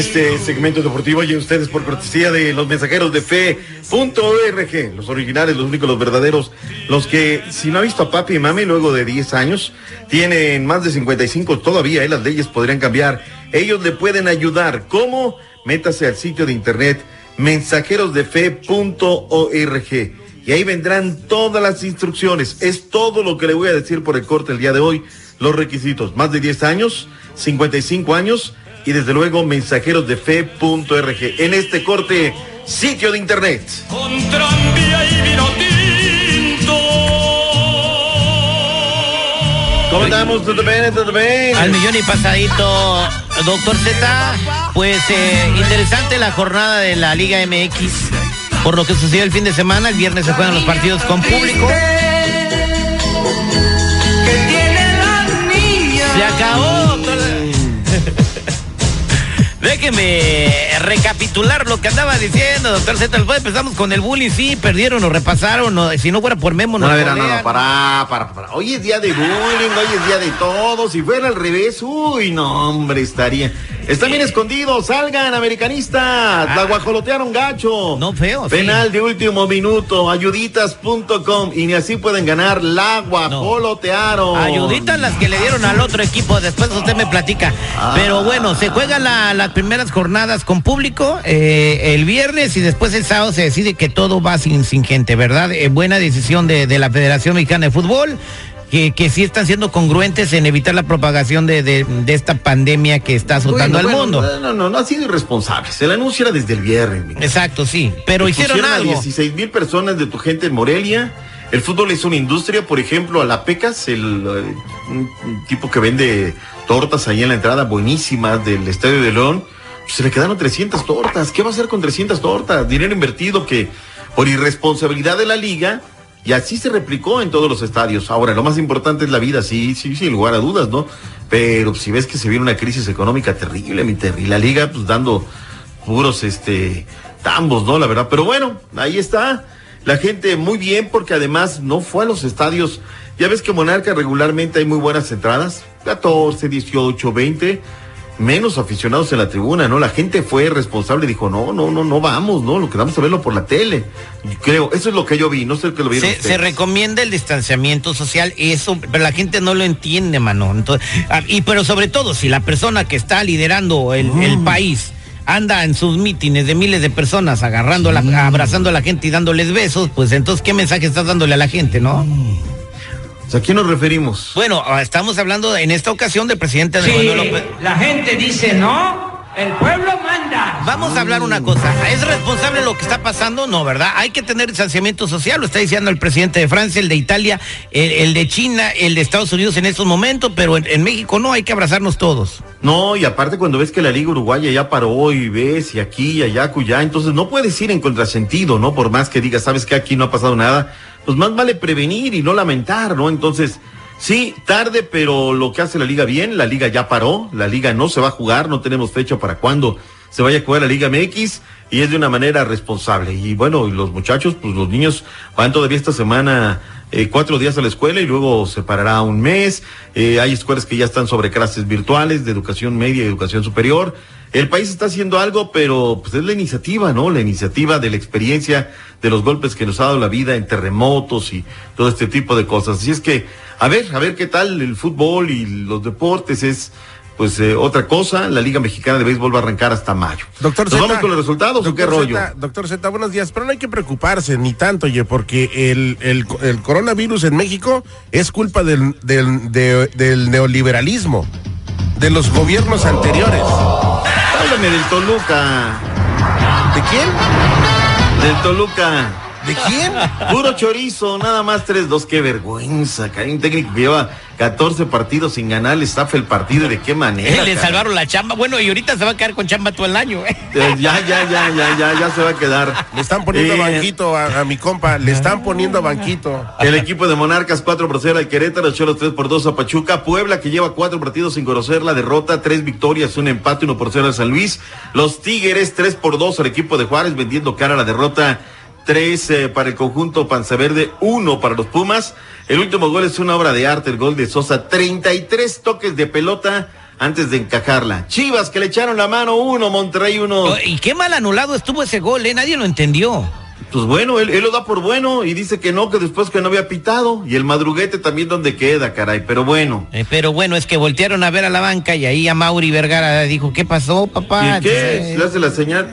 Este segmento deportivo llega a ustedes por cortesía de los mensajeros de fe.org, los originales, los únicos, los verdaderos, los que, si no ha visto a papi y mami luego de 10 años, tienen más de 55 todavía, ¿eh? las leyes podrían cambiar. Ellos le pueden ayudar. ¿Cómo? Métase al sitio de internet mensajerosdefe.org y ahí vendrán todas las instrucciones. Es todo lo que le voy a decir por el corte el día de hoy. Los requisitos, más de 10 años, 55 años y desde luego mensajerosdefe.org. En este corte, sitio de internet. Con tranvía y vino tinto. ¿Cómo estamos? ¿Todo bien? ¿Todo bien? Al millón y pasadito, doctor Z. Pues eh, interesante la jornada de la Liga MX. Por lo que sucedió el fin de semana, el viernes se juegan los partidos con público. Déjeme recapitular lo que andaba diciendo, doctor Z. Después empezamos con el bullying, sí, perdieron o repasaron, o, si no fuera por Memo, No, ver, no, no, golean. para, para, para. Hoy es día de bullying, hoy es día de todo. Si fuera al revés, uy, no, hombre, estaría. Están bien escondidos, salgan, americanistas. La guajolotearon gacho. Ah. No, feo, sí. Penal de último minuto, ayuditas.com. Y ni así pueden ganar, la guajolotearon. Ayuditas las que le dieron al otro equipo, después usted me platica. Ah. Pero bueno, se juegan la- las primeras jornadas con público eh, el viernes y después el sábado se decide que todo va sin, sin gente, ¿verdad? Eh, buena decisión de, de la Federación Mexicana de Fútbol. Que, que sí están siendo congruentes en evitar la propagación de, de- de esta pandemia que está azotando Bueno, al bueno, mundo. No, no, no ha sido irresponsable. El anuncio era desde el viernes. mi Exacto, sí. Pero hicieron Pusieron a algo. 16 mil personas de tu gente en Morelia. El fútbol es una industria, por ejemplo, a la Pecas, el eh, un- un tipo que vende tortas ahí en la entrada buenísimas del Estadio de León, pues, se le quedaron 300 tortas. ¿Qué va a hacer con 300 tortas? Dinero invertido que por irresponsabilidad de la liga y así se replicó en todos los estadios. Ahora, lo más importante es la vida, sí, sí, sin lugar a dudas, ¿no? Pero si ves que se viene una crisis económica terrible, mi Terry, la liga pues dando puros este tambos, ¿no? La verdad. Pero bueno, ahí está. La gente muy bien porque además no fue a los estadios. Ya ves que Monarca regularmente hay muy buenas entradas. 14, 18, 20. Menos aficionados en la tribuna, ¿no? La gente fue responsable y dijo, no, no, no, no vamos, ¿no? Lo quedamos a verlo por la tele. Creo, eso es lo que yo vi, no sé qué lo vieron Se, recomienda el distanciamiento social, eso, pero la gente no lo entiende, mano. Entonces, ah, y pero sobre todo, si la persona que está liderando el, el país anda en sus mítines de miles de personas agarrando, abrazando a la gente y dándoles besos, pues entonces, ¿qué mensaje estás dándole a la gente, no? ¿A quién nos referimos? Bueno, ah, estamos hablando en esta ocasión del presidente Andrés Si Manuel López. la gente dice no, el pueblo manda. Vamos a hablar una cosa. ¿Es responsable lo que está pasando? No, ¿verdad? Hay que tener distanciamiento social, lo está diciendo el presidente de Francia, el de Italia, el, el de China, el de Estados Unidos en estos momentos, pero en, en México no, hay que abrazarnos todos. No, y aparte cuando ves que la Liga Uruguaya ya paró y ves y aquí y allá, cuya, entonces no puedes ir en contrasentido, ¿no? Por más que digas, sabes que aquí no ha pasado nada, pues más vale prevenir y no lamentar, ¿no? Entonces, sí, tarde, pero lo que hace la Liga bien, la Liga ya paró, la Liga no se va a jugar, no tenemos fecha para cuándo se vaya a jugar la Liga MX y es de una manera responsable. Y bueno, los muchachos, pues los niños van todavía esta semana eh, cuatro días a la escuela y luego se parará un mes. Eh, hay escuelas que ya están sobre clases virtuales de educación media y educación superior. El país está haciendo algo, pero pues es la iniciativa, ¿no? La iniciativa de la experiencia, de los golpes que nos ha dado la vida en terremotos y todo este tipo de cosas. Así es que, a ver, a ver qué tal el fútbol y los deportes es pues eh, otra cosa. La Liga Mexicana de Béisbol va a arrancar hasta mayo. Doctor ¿Nos Zeta, vamos con los resultados o qué rollo? Zeta, doctor Z, buenos días, pero no hay que preocuparse ni tanto, oye, porque el, el, el coronavirus en México es culpa del, del, de- del neoliberalismo, de los gobiernos anteriores. Háblame del Toluca. ¿De quién? Del Toluca. ¿De quién? Puro chorizo, nada más 3-2. Qué vergüenza. Un técnico que lleva 14 partidos sin ganar, le estafa el partido. ¿De qué manera? Le cara? salvaron la chamba. Bueno, y ahorita se va a quedar con chamba todo el año. ¿eh? Eh, Ya, ya, ya, ya, ya, ya se va a quedar. Le están poniendo Eh, banquito a, a mi compa, le están poniendo banquito. El equipo de Monarcas 4 por 0 al Querétaro, Cholos 3 por 2 a Pachuca, Puebla que lleva 4 partidos sin conocer la derrota, 3 victorias, un empate, 1 por 0 al San Luis, los Tigres 3 por 2 al equipo de Juárez vendiendo cara a la derrota, 3 eh, para el conjunto Panza Verde, 1 para los Pumas. El último gol es una obra de arte, el gol de Sosa, 33 toques de pelota antes de encajarla. Chivas que le echaron la mano, 1, Monterrey 1. Y qué mal anulado estuvo ese gol, ¿eh? Nadie lo entendió. Pues bueno, él, él lo da por bueno y dice que no, que después que no había pitado. Y el madruguete también donde queda, caray. Pero bueno. Eh, pero bueno, es que voltearon a ver a la banca y ahí a Mauri Vergara dijo, ¿qué pasó, papá? ¿Y qué? Le hace la señal.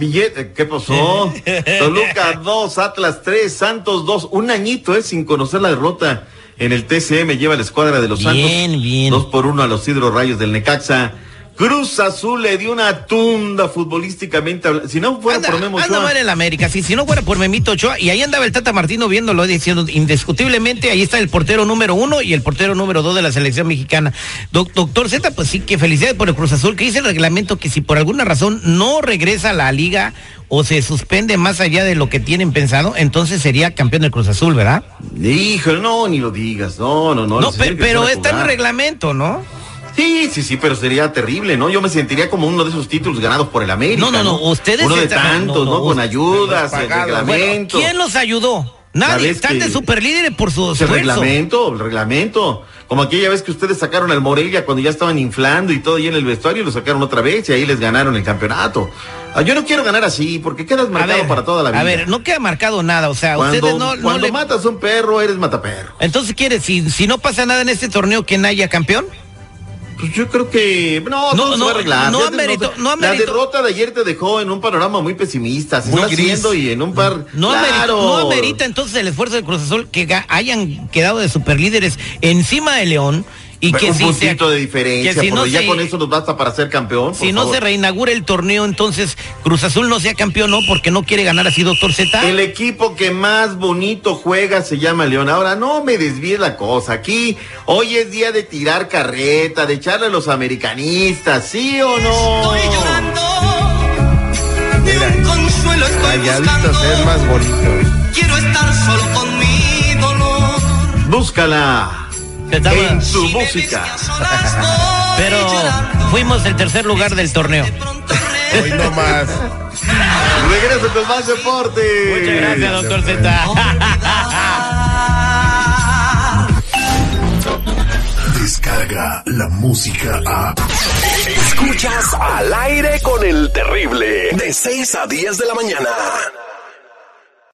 Billete, ¿qué pasó? Toluca 2, Atlas 3, Santos 2. Un añito, ¿eh? Sin conocer la derrota en el TCM. Lleva la escuadra de los Bien, Santos. bien. 2 por 1 a los Hidro Rayos del Necaxa. Cruz Azul le dio una tunda futbolísticamente. Si no fuera Anda, por Memo anda Ochoa, mal el América, si, si no fuera por Memito Ochoa, y ahí andaba el Tata Martino viéndolo, diciendo indiscutiblemente, ahí está el portero número uno y el portero número dos de la selección mexicana. Doc- doctor Z, pues sí, que felicidades por el Cruz Azul, que dice el reglamento que si por alguna razón no regresa a la liga o se suspende más allá de lo que tienen pensado, entonces sería campeón del Cruz Azul, ¿verdad? Híjole, no, ni lo digas. No, no, no. No, pero a está en el reglamento, ¿no? Sí, sí, sí, pero sería terrible, ¿no? Yo me sentiría como uno de esos títulos ganados por el América. No, no, no, ustedes Uno de tantos, no, ¿no? no, Con ayudas, el pagados. reglamento. ¿Quién los ayudó? Nadie, están que- de superlíderes por su el reglamento, el reglamento. Como aquella vez que ustedes sacaron al Morelia cuando ya estaban inflando y todo ahí en el vestuario y lo sacaron otra vez y ahí les ganaron el campeonato. Ah, yo no quiero ganar así porque quedas marcado ver, para toda la vida. a ver, no queda marcado nada, o sea, cuando, ustedes no, no cuando le... matas a un perro, eres mataperro. Entonces, ¿quiere? Si, si no pasa nada en este torneo, ¿quién haya campeón? Pues yo creo que no, No, no, va a arreglar. no amerito- no La derrota de ayer te dejó en un panorama muy pesimista. Se Muy está haciendo y en un par. No, claro. amerita, no amerita entonces el esfuerzo del Cruz Azul que hayan quedado de superlíderes encima de León y que un si puntito se, de diferencia, que si porque no ya se- con eso nos basta para ser campeón. por si no favor. se reinaugura el torneo, entonces Cruz Azul no sea campeón, no, porque no quiere ganar así, doctor Z. El equipo que más bonito juega se llama León. Ahora no me desvíes la cosa. Aquí hoy es día de tirar carreta, de echarle a los americanistas, ¿sí o no? Estoy llorando. Ni Mira, un consuelo estoy Calladitos es más buscando. bonito. Quiero estar solo con mi dolor. Búscala en su música. Pero fuimos el tercer lugar del torneo. Hoy no más. Regresa con más deporte. Muchas gracias, doctor Z. Descarga la música a. Escuchas al aire con el terrible. De 6 a 10 de la mañana.